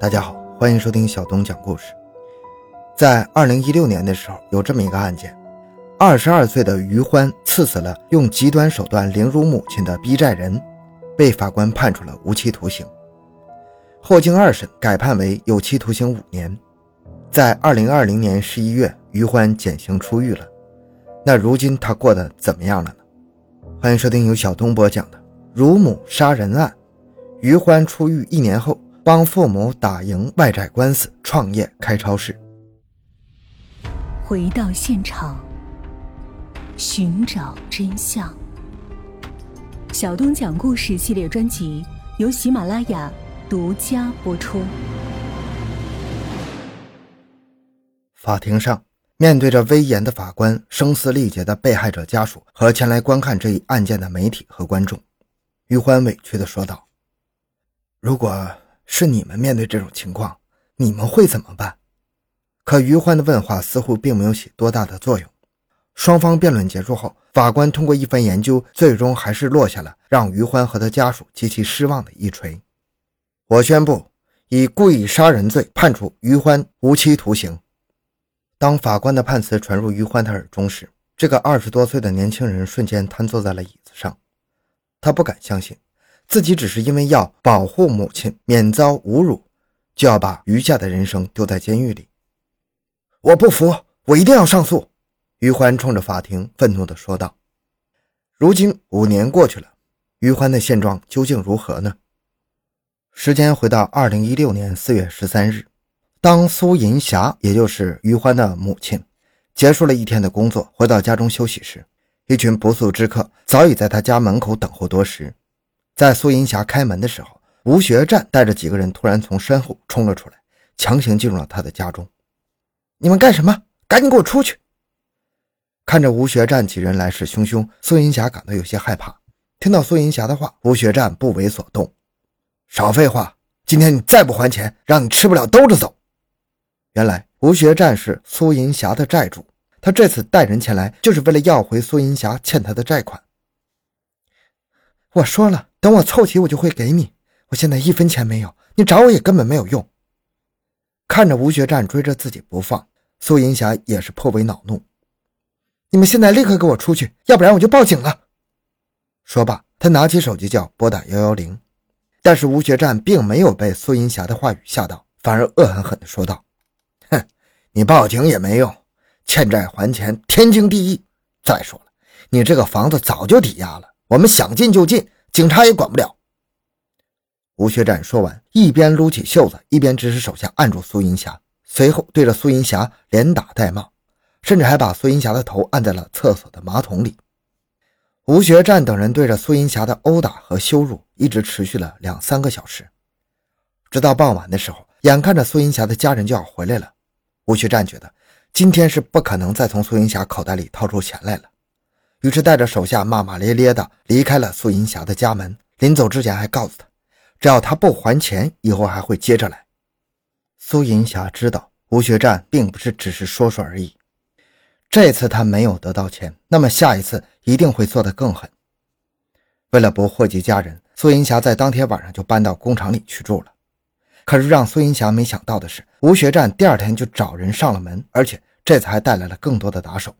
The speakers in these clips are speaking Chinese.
大家好，欢迎收听小东讲故事。在二零一六年的时候，有这么一个案件：二十二岁的于欢刺死了用极端手段凌辱母亲的逼债人，被法官判处了无期徒刑。后经二审，改判为有期徒刑五年。在二零二零年十一月，于欢减刑出狱了。那如今他过得怎么样了呢？欢迎收听由小东播讲的《乳母杀人案》。于欢出狱一年后。帮父母打赢外债官司，创业开超市。回到现场，寻找真相。小东讲故事系列专辑由喜马拉雅独家播出。法庭上，面对着威严的法官、声嘶力竭的被害者家属和前来观看这一案件的媒体和观众，于欢委屈的说道：“如果……”是你们面对这种情况，你们会怎么办？可于欢的问话似乎并没有起多大的作用。双方辩论结束后，法官通过一番研究，最终还是落下了让于欢和他家属极其失望的一锤。我宣布，以故意杀人罪判处于欢无期徒刑。当法官的判词传入于欢的耳中时，这个二十多岁的年轻人瞬间瘫坐在了椅子上，他不敢相信。自己只是因为要保护母亲免遭侮辱，就要把余下的人生丢在监狱里。我不服，我一定要上诉！于欢冲着法庭愤怒地说道。如今五年过去了，于欢的现状究竟如何呢？时间回到二零一六年四月十三日，当苏银霞，也就是于欢的母亲，结束了一天的工作，回到家中休息时，一群不速之客早已在他家门口等候多时。在苏银霞开门的时候，吴学战带着几个人突然从身后冲了出来，强行进入了他的家中。你们干什么？赶紧给我出去！看着吴学战几人来势汹汹，苏银霞感到有些害怕。听到苏银霞的话，吴学战不为所动。少废话！今天你再不还钱，让你吃不了兜着走。原来吴学战是苏银霞的债主，他这次带人前来，就是为了要回苏银霞欠他的债款。我说了，等我凑齐，我就会给你。我现在一分钱没有，你找我也根本没有用。看着吴学战追着自己不放，苏银霞也是颇为恼怒。你们现在立刻给我出去，要不然我就报警了。说罢，他拿起手机就要拨打幺幺零。但是吴学战并没有被苏银霞的话语吓到，反而恶狠狠地说道：“哼，你报警也没用，欠债还钱天经地义。再说了，你这个房子早就抵押了。”我们想进就进，警察也管不了。吴学战说完，一边撸起袖子，一边指使手下按住苏银霞，随后对着苏银霞连打带骂，甚至还把苏银霞的头按在了厕所的马桶里。吴学战等人对着苏银霞的殴打和羞辱一直持续了两三个小时，直到傍晚的时候，眼看着苏银霞的家人就要回来了，吴学战觉得今天是不可能再从苏银霞口袋里掏出钱来了。于是带着手下骂骂咧咧的离开了苏银霞的家门。临走之前还告诉他，只要他不还钱，以后还会接着来。苏银霞知道吴学战并不是只是说说而已。这次他没有得到钱，那么下一次一定会做得更狠。为了不祸及家人，苏银霞在当天晚上就搬到工厂里去住了。可是让苏银霞没想到的是，吴学战第二天就找人上了门，而且这次还带来了更多的打手。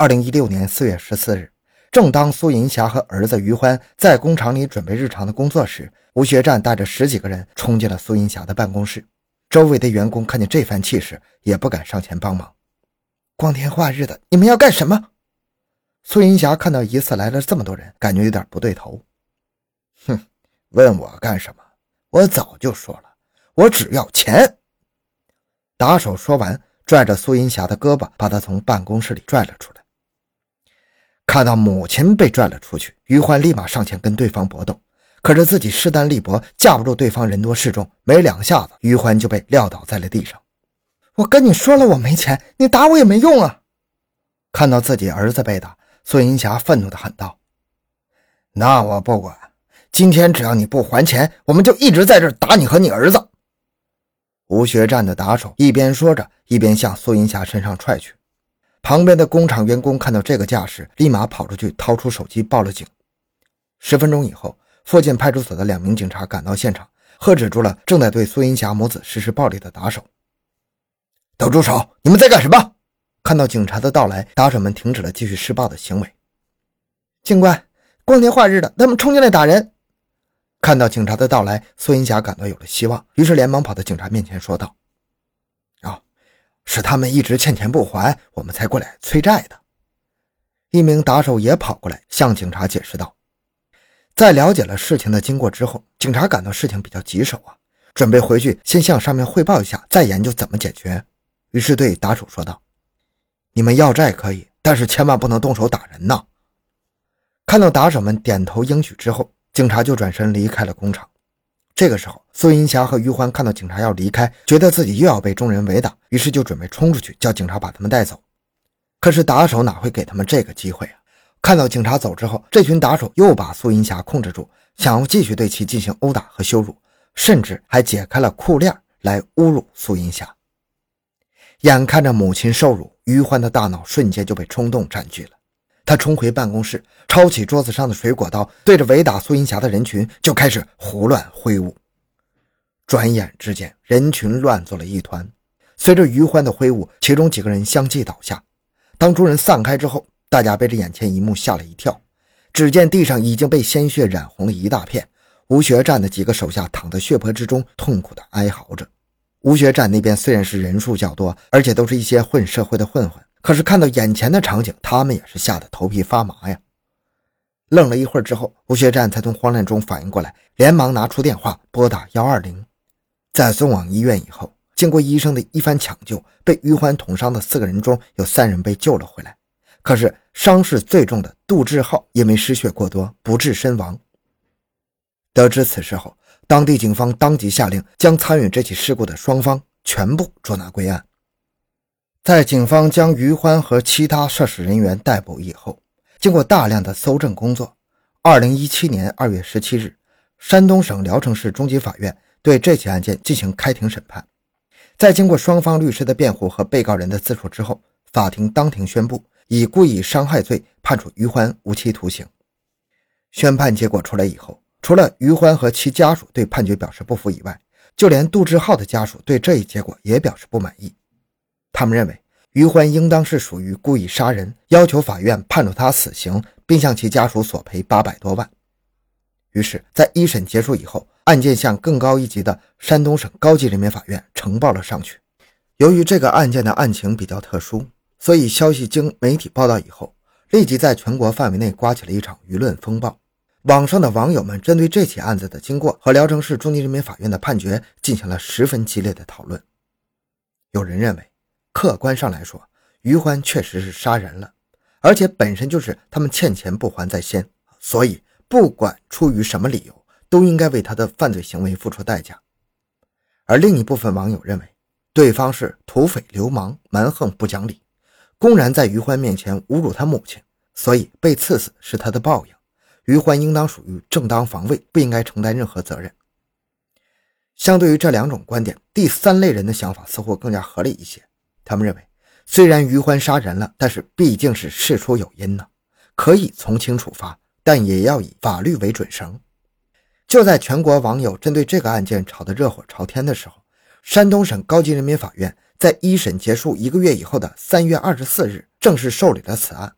二零一六年四月十四日，正当苏银霞和儿子于欢在工厂里准备日常的工作时，吴学战带着十几个人冲进了苏银霞的办公室。周围的员工看见这番气势，也不敢上前帮忙。光天化日的，你们要干什么？苏银霞看到一次来了这么多人，感觉有点不对头。哼，问我干什么？我早就说了，我只要钱。打手说完，拽着苏银霞的胳膊，把她从办公室里拽了出来。看到母亲被拽了出去，于欢立马上前跟对方搏斗，可是自己势单力薄，架不住对方人多势众，没两下子，于欢就被撂倒在了地上。我跟你说了，我没钱，你打我也没用啊！看到自己儿子被打，孙银霞愤怒地喊道：“那我不管，今天只要你不还钱，我们就一直在这打你和你儿子。”吴学占的打手一边说着，一边向苏银霞身上踹去。旁边的工厂员工看到这个架势，立马跑出去掏出手机报了警。十分钟以后，附近派出所的两名警察赶到现场，喝止住了正在对苏银霞母子实施暴力的打手。都住手！你们在干什么？看到警察的到来，打手们停止了继续施暴的行为。警官，光天化日的，他们冲进来打人。看到警察的到来，苏银霞感到有了希望，于是连忙跑到警察面前说道：“，是他们一直欠钱不还，我们才过来催债的。”一名打手也跑过来向警察解释道：“在了解了事情的经过之后，警察感到事情比较棘手啊，准备回去先向上面汇报一下，再研究怎么解决。”于是对打手说道：“你们要债可以，但是千万不能动手打人呐。”看到打手们点头应许之后。警察就转身离开了工厂。这个时候，苏银霞和于欢看到警察要离开，觉得自己又要被众人围打，于是就准备冲出去叫警察把他们带走。可是打手哪会给他们这个机会啊？看到警察走之后，这群打手又把苏银霞控制住，想要继续对其进行殴打和羞辱，甚至还解开了裤链来侮辱苏银霞。眼看着母亲受辱，于欢的大脑瞬间就被冲动占据了。他冲回办公室，抄起桌子上的水果刀，对着围打苏银霞的人群就开始胡乱挥舞。转眼之间，人群乱作了一团。随着余欢的挥舞，其中几个人相继倒下。当众人散开之后，大家被这眼前一幕吓了一跳。只见地上已经被鲜血染红了一大片，吴学战的几个手下躺在血泊之中，痛苦地哀嚎着。吴学战那边虽然是人数较多，而且都是一些混社会的混混。可是看到眼前的场景，他们也是吓得头皮发麻呀。愣了一会儿之后，吴学战才从慌乱中反应过来，连忙拿出电话拨打幺二零。在送往医院以后，经过医生的一番抢救，被余欢捅伤的四个人中有三人被救了回来。可是伤势最重的杜志浩因为失血过多不治身亡。得知此事后，当地警方当即下令将参与这起事故的双方全部捉拿归案。在警方将于欢和其他涉事人员逮捕以后，经过大量的搜证工作，二零一七年二月十七日，山东省聊城市中级法院对这起案件进行开庭审判。在经过双方律师的辩护和被告人的自述之后，法庭当庭宣布以故意伤害罪判处于欢无期徒刑。宣判结果出来以后，除了于欢和其家属对判决表示不服以外，就连杜志浩的家属对这一结果也表示不满意。他们认为于欢应当是属于故意杀人，要求法院判处他死刑，并向其家属索赔八百多万。于是，在一审结束以后，案件向更高一级的山东省高级人民法院呈报了上去。由于这个案件的案情比较特殊，所以消息经媒体报道以后，立即在全国范围内刮起了一场舆论风暴。网上的网友们针对这起案子的经过和聊城市中级人民法院的判决进行了十分激烈的讨论。有人认为。客观上来说，于欢确实是杀人了，而且本身就是他们欠钱不还在先，所以不管出于什么理由，都应该为他的犯罪行为付出代价。而另一部分网友认为，对方是土匪流氓，蛮横不讲理，公然在于欢面前侮辱他母亲，所以被刺死是他的报应。于欢应当属于正当防卫，不应该承担任何责任。相对于这两种观点，第三类人的想法似乎更加合理一些。他们认为，虽然于欢杀人了，但是毕竟是事出有因呢，可以从轻处罚，但也要以法律为准绳。就在全国网友针对这个案件吵得热火朝天的时候，山东省高级人民法院在一审结束一个月以后的三月二十四日正式受理了此案。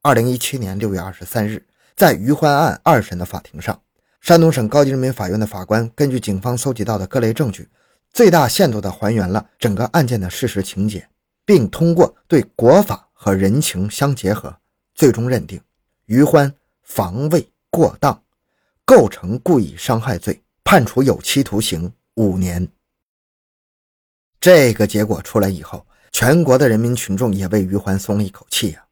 二零一七年六月二十三日，在于欢案二审的法庭上，山东省高级人民法院的法官根据警方搜集到的各类证据。最大限度地还原了整个案件的事实情节，并通过对国法和人情相结合，最终认定于欢防卫过当，构成故意伤害罪，判处有期徒刑五年。这个结果出来以后，全国的人民群众也为于欢松了一口气呀。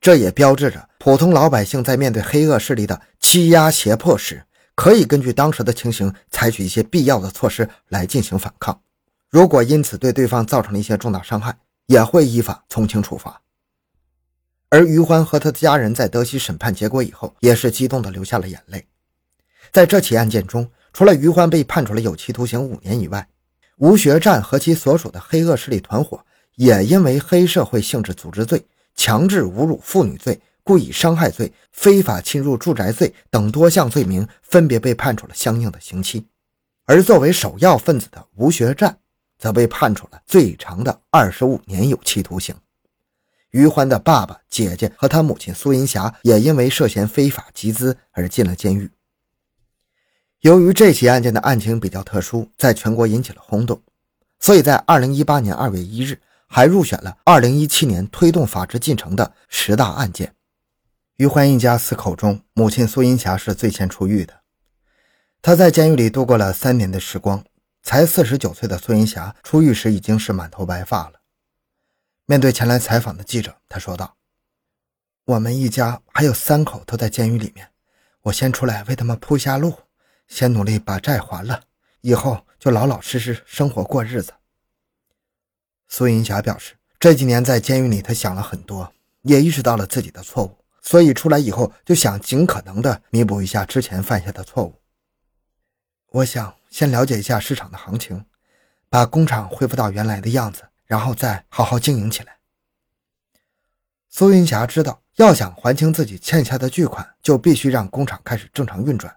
这也标志着普通老百姓在面对黑恶势力的欺压胁迫时。可以根据当时的情形，采取一些必要的措施来进行反抗。如果因此对对方造成了一些重大伤害，也会依法从轻处罚。而于欢和他的家人在得悉审判结果以后，也是激动的流下了眼泪。在这起案件中，除了于欢被判处了有期徒刑五年以外，吴学战和其所属的黑恶势力团伙也因为黑社会性质组织罪、强制侮辱妇女罪。故意伤害罪、非法侵入住宅罪等多项罪名，分别被判处了相应的刑期。而作为首要分子的吴学占，则被判处了最长的二十五年有期徒刑。于欢的爸爸、姐姐和他母亲苏银霞也因为涉嫌非法集资而进了监狱。由于这起案件的案情比较特殊，在全国引起了轰动，所以在二零一八年二月一日还入选了二零一七年推动法治进程的十大案件。于欢一家四口中，母亲苏银霞是最先出狱的。她在监狱里度过了三年的时光，才四十九岁的苏银霞出狱时已经是满头白发了。面对前来采访的记者，他说道：“我们一家还有三口都在监狱里面，我先出来为他们铺下路，先努力把债还了，以后就老老实实生活过日子。”苏银霞表示，这几年在监狱里，他想了很多，也意识到了自己的错误，所以出来以后就想尽可能的弥补一下之前犯下的错误。我想先了解一下市场的行情，把工厂恢复到原来的样子。然后再好好经营起来。苏云霞知道，要想还清自己欠下的巨款，就必须让工厂开始正常运转。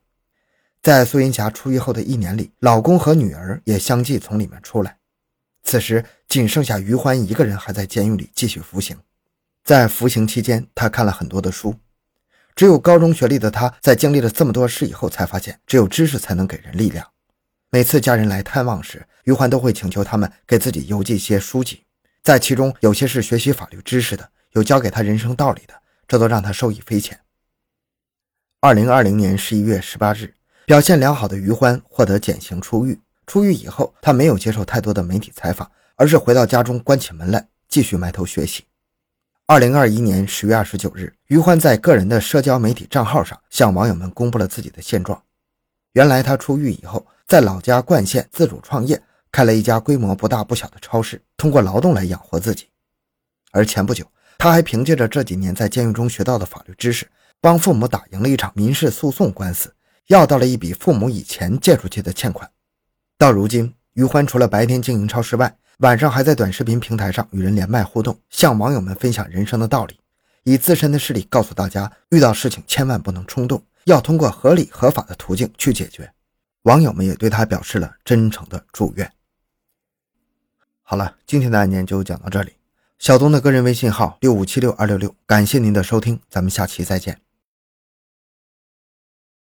在苏云霞出狱后的一年里，老公和女儿也相继从里面出来。此时，仅剩下于欢一个人还在监狱里继续服刑。在服刑期间，他看了很多的书。只有高中学历的他，在经历了这么多事以后，才发现只有知识才能给人力量。每次家人来探望时，于欢都会请求他们给自己邮寄一些书籍，在其中有些是学习法律知识的，有教给他人生道理的，这都让他受益匪浅。二零二零年十一月十八日，表现良好的于欢获得减刑出狱。出狱以后，他没有接受太多的媒体采访，而是回到家中关起门来继续埋头学习。二零二一年十月二十九日，于欢在个人的社交媒体账号上向网友们公布了自己的现状。原来他出狱以后，在老家冠县自主创业，开了一家规模不大不小的超市，通过劳动来养活自己。而前不久，他还凭借着这几年在监狱中学到的法律知识，帮父母打赢了一场民事诉讼官司，要到了一笔父母以前借出去的欠款。到如今，于欢除了白天经营超市外，晚上还在短视频平台上与人连麦互动，向网友们分享人生的道理，以自身的事例告诉大家，遇到事情千万不能冲动。要通过合理合法的途径去解决，网友们也对他表示了真诚的祝愿。好了，今天的案件就讲到这里。小东的个人微信号六五七六二六六，感谢您的收听，咱们下期再见。